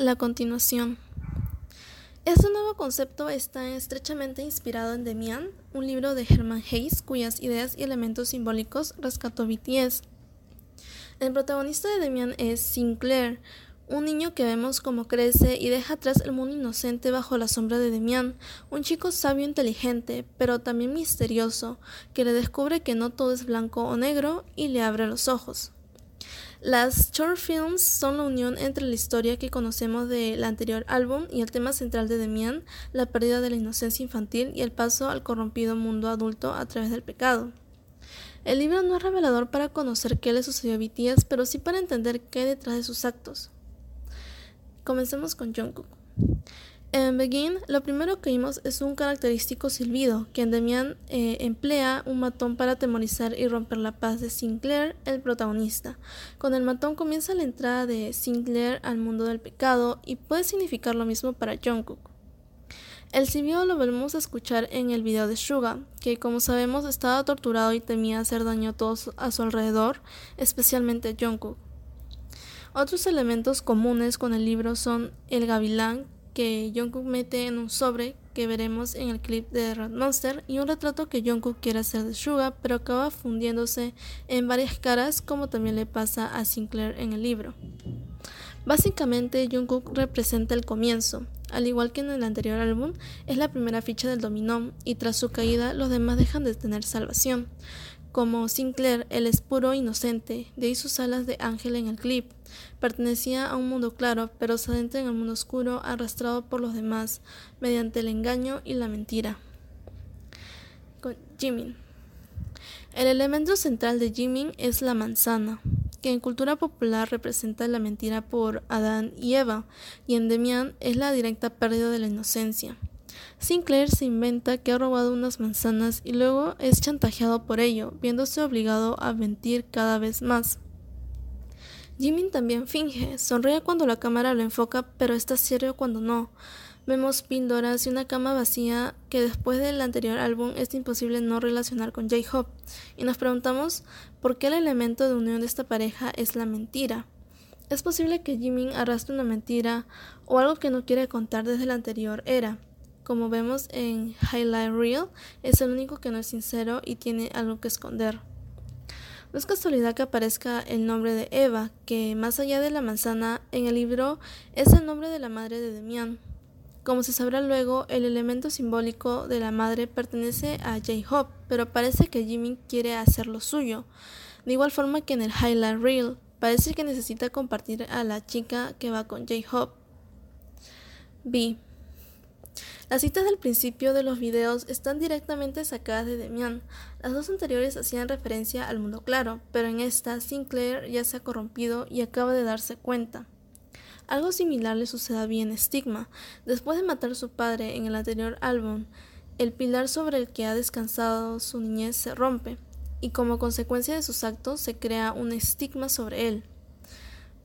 La continuación. Este nuevo concepto está estrechamente inspirado en Demian, un libro de Herman Hayes cuyas ideas y elementos simbólicos rescató BTS. El protagonista de Demian es Sinclair, un niño que vemos como crece y deja atrás el mundo inocente bajo la sombra de Demian, un chico sabio e inteligente, pero también misterioso, que le descubre que no todo es blanco o negro y le abre los ojos. Las short films son la unión entre la historia que conocemos del anterior álbum y el tema central de Demian, la pérdida de la inocencia infantil y el paso al corrompido mundo adulto a través del pecado. El libro no es revelador para conocer qué le sucedió a BTS, pero sí para entender qué hay detrás de sus actos. Comencemos con Jungkook. En Begin, lo primero que vimos es un característico silbido, que Demian eh, emplea un matón para atemorizar y romper la paz de Sinclair, el protagonista. Con el matón comienza la entrada de Sinclair al mundo del pecado y puede significar lo mismo para Jungkook. El silbido lo volvemos a escuchar en el video de Suga, que como sabemos estaba torturado y temía hacer daño a todos a su alrededor, especialmente a Jungkook. Otros elementos comunes con el libro son el gavilán, que Jungkook mete en un sobre que veremos en el clip de Red Monster y un retrato que Jungkook quiere hacer de Suga pero acaba fundiéndose en varias caras como también le pasa a Sinclair en el libro. Básicamente Jungkook representa el comienzo, al igual que en el anterior álbum, es la primera ficha del dominó y tras su caída los demás dejan de tener salvación. Como Sinclair, él es puro inocente, de ahí sus alas de ángel en el clip. Pertenecía a un mundo claro, pero se adentra en el mundo oscuro, arrastrado por los demás, mediante el engaño y la mentira. Jimin. El elemento central de Jimin es la manzana, que en cultura popular representa la mentira por Adán y Eva, y en Demian es la directa pérdida de la inocencia. Sinclair se inventa que ha robado unas manzanas y luego es chantajeado por ello, viéndose obligado a mentir cada vez más. Jimin también finge, sonríe cuando la cámara lo enfoca, pero está serio cuando no. Vemos píldoras y una cama vacía que después del anterior álbum es imposible no relacionar con J-Hope, y nos preguntamos por qué el elemento de unión de esta pareja es la mentira. Es posible que Jimin arrastre una mentira o algo que no quiere contar desde la anterior era como vemos en Highlight Reel, es el único que no es sincero y tiene algo que esconder. No es casualidad que aparezca el nombre de Eva, que más allá de la manzana en el libro es el nombre de la madre de Demian. Como se sabrá luego, el elemento simbólico de la madre pertenece a J-Hope, pero parece que Jimmy quiere hacer lo suyo. De igual forma que en el Highlight Reel, parece que necesita compartir a la chica que va con J-Hope. B. Las citas del principio de los videos están directamente sacadas de Demian. Las dos anteriores hacían referencia al mundo claro, pero en esta Sinclair ya se ha corrompido y acaba de darse cuenta. Algo similar le sucede a Bien Stigma. Después de matar a su padre en el anterior álbum, el pilar sobre el que ha descansado su niñez se rompe, y como consecuencia de sus actos se crea un estigma sobre él.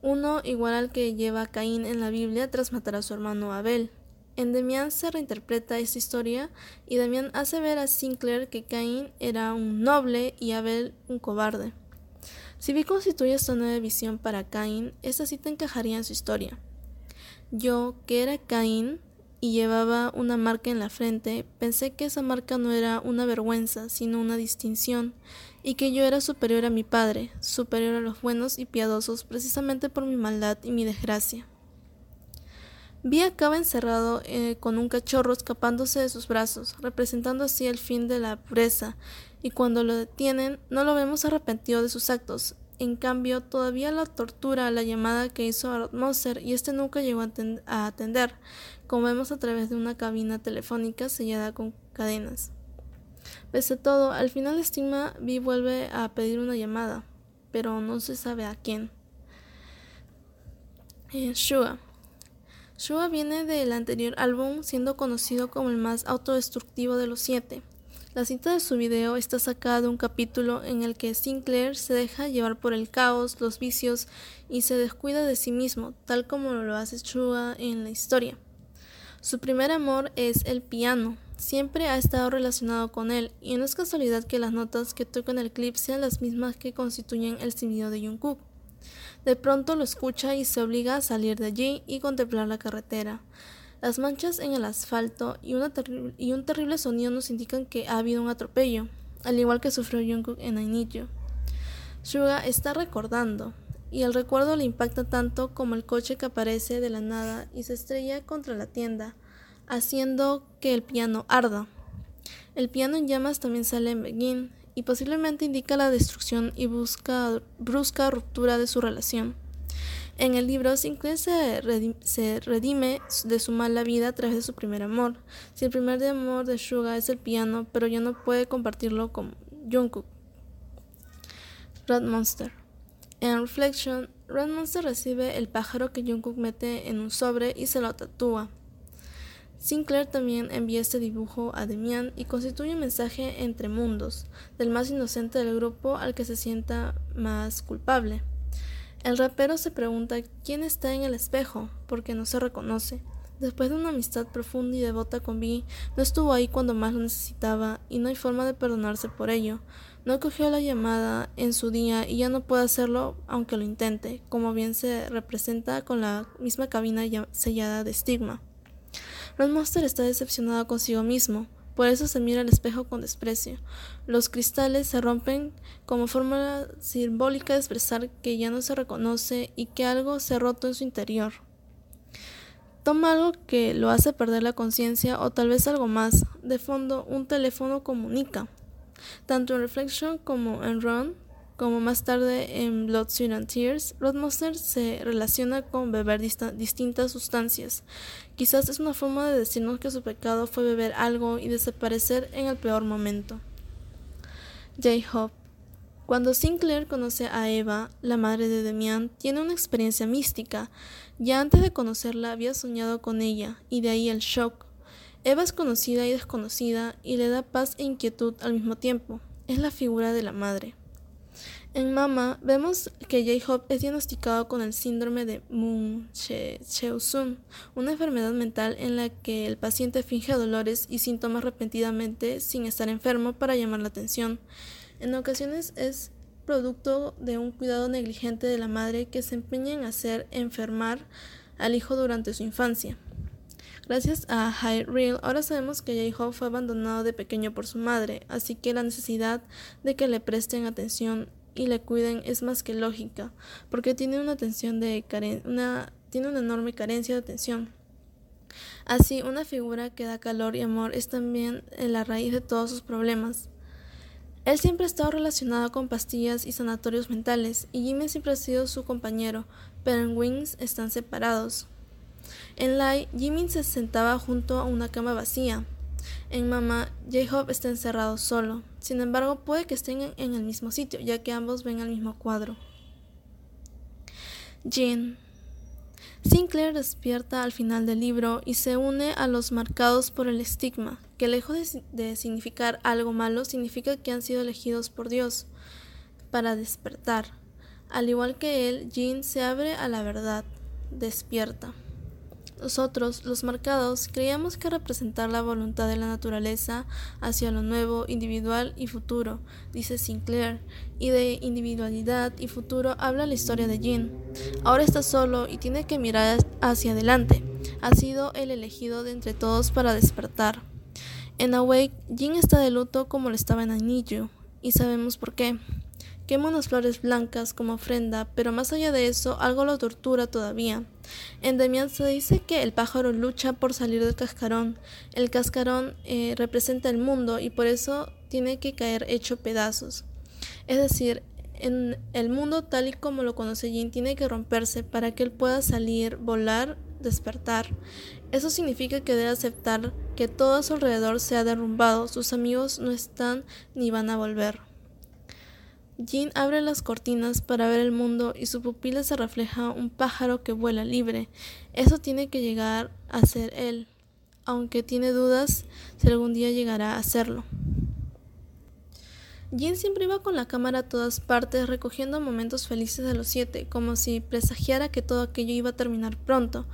Uno igual al que lleva Caín en la Biblia tras matar a su hermano Abel. En Demian se reinterpreta esta historia y Demian hace ver a Sinclair que Cain era un noble y Abel un cobarde. Si Vi constituye esta nueva visión para Cain, esta cita encajaría en su historia. Yo, que era Cain y llevaba una marca en la frente, pensé que esa marca no era una vergüenza, sino una distinción, y que yo era superior a mi padre, superior a los buenos y piadosos precisamente por mi maldad y mi desgracia. Vi acaba encerrado eh, con un cachorro escapándose de sus brazos, representando así el fin de la pureza, y cuando lo detienen no lo vemos arrepentido de sus actos. En cambio, todavía la tortura la llamada que hizo a Moser y este nunca llegó a, atender, como vemos a través de una cabina telefónica sellada con cadenas. Pese a todo, al final Estima Vi vuelve a pedir una llamada, pero no se sabe a quién. Eh, Shua. Shua viene del anterior álbum siendo conocido como el más autodestructivo de los siete. La cinta de su video está sacada de un capítulo en el que Sinclair se deja llevar por el caos, los vicios y se descuida de sí mismo, tal como lo hace Shua en la historia. Su primer amor es el piano, siempre ha estado relacionado con él, y no es casualidad que las notas que toca en el clip sean las mismas que constituyen el sonido de Jungkook. De pronto lo escucha y se obliga a salir de allí y contemplar la carretera. Las manchas en el asfalto y, un terrible sonido nos indican que ha habido un atropello, al igual que sufrió Jungkook en I Suga está recordando, y el recuerdo le impacta tanto como el coche que aparece de la nada y se estrella contra la tienda, haciendo que el piano arda. El piano en llamas también sale en Begin y posiblemente indica la destrucción y busca, brusca ruptura de su relación. En el libro, Sinclair se, redime de su mala vida a través de su primer amor. Si el primer amor de Suga es el piano, pero ya no puede compartirlo con Jungkook. Red Monster. En Reflection, Red Monster recibe el pájaro que Jungkook mete en un sobre y se lo tatúa. Sinclair también envía este dibujo a Demian y constituye un mensaje entre mundos, del más inocente del grupo al que se sienta más culpable. El rapero se pregunta quién está en el espejo, porque no se reconoce. Después de una amistad profunda y devota con Vi, no estuvo ahí cuando más lo necesitaba y no hay forma de perdonarse por ello. No cogió la llamada en su día y ya no puede hacerlo aunque lo intente, como bien se representa con la misma cabina sellada de estigma. Red Monster está decepcionado consigo mismo, por eso se mira al espejo con desprecio. Los cristales se rompen como forma simbólica de expresar que ya no se reconoce y que algo se ha roto en su interior. Toma algo que lo hace perder la conciencia o tal vez algo más. De fondo, un teléfono comunica. Tanto en Reflection como en Run, como más tarde en Blood, Sweat and Tears, Monster se relaciona con beber distintas sustancias. Quizás es una forma de decirnos que su pecado fue beber algo y desaparecer en el peor momento. J-Hope cuando Sinclair conoce a Eva, la madre de Demian, tiene una experiencia mística. Ya antes de conocerla había soñado con ella, y de ahí el shock. Eva es conocida y desconocida, y le da paz e inquietud al mismo tiempo. Es la figura de la madre. En Mama vemos que J-Hope es diagnosticado con el síndrome de Munchausen, una enfermedad mental en la que el paciente finge dolores y síntomas repentinamente sin estar enfermo para llamar la atención. En ocasiones es producto de un cuidado negligente de la madre que se empeña en hacer enfermar al hijo durante su infancia. Gracias a High Real, ahora sabemos que J-Hope fue abandonado de pequeño por su madre, así que la necesidad de que le presten atención y le cuiden es más que lógica, porque tiene una atención de una tiene una enorme carencia de atención. Así, una figura que da calor y amor es también la raíz de todos sus problemas. Él siempre ha estado relacionado con pastillas y sanatorios mentales, y Jimmy siempre ha sido su compañero, pero en Wings están separados. En Lai, Jimmy se sentaba junto a una cama vacía, en Mama, J-Hope está encerrado solo. Sin embargo, puede que estén en el mismo sitio, ya que ambos ven el mismo cuadro. Jean. Sinclair despierta al final del libro y se une a los marcados por el estigma, que lejos de, significar algo malo, significa que han sido elegidos por Dios para despertar. Al igual que él, Jean se abre a la verdad, despierta. Nosotros, los marcados, creíamos que representar la voluntad de la naturaleza hacia lo nuevo, individual y futuro, dice Sinclair, y de individualidad y futuro habla la historia de Jean. Ahora está solo y tiene que mirar hacia adelante. Ha sido el elegido de entre todos para despertar. En Awake, Jean está de luto como lo estaba en Anillo, y sabemos por qué. Quema unas flores blancas como ofrenda, pero más allá de eso, algo lo tortura todavía. En Demian se dice que el pájaro lucha por salir del cascarón. El cascarón eh, representa el mundo y por eso tiene que caer hecho pedazos. Es decir, en el mundo tal y como lo conoce Jin tiene que romperse para que él pueda salir, volar, despertar. Eso significa que debe aceptar que todo a su alrededor se ha derrumbado, sus amigos no están ni van a volver. Jean abre las cortinas para ver el mundo y su pupila se refleja un pájaro que vuela libre. Eso tiene que llegar a ser él, aunque tiene dudas si algún día llegará a serlo. Jean siempre iba con la cámara a todas partes recogiendo momentos felices de los siete, como si presagiara que todo aquello iba a terminar pronto.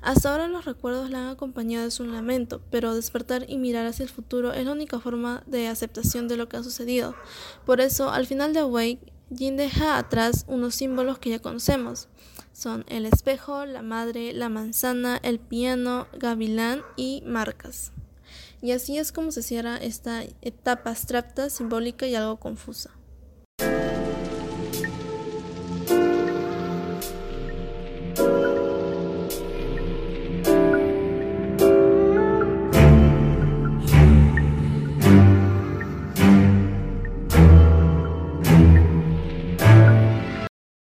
Hasta ahora los recuerdos la han acompañado de su lamento, pero despertar y mirar hacia el futuro es la única forma de aceptación de lo que ha sucedido. Por eso, al final de Awake, Jin deja atrás unos símbolos que ya conocemos. Son el espejo, la madre, la manzana, el piano, gavilán y marcas. Y así es como se cierra esta etapa abstracta, simbólica y algo confusa.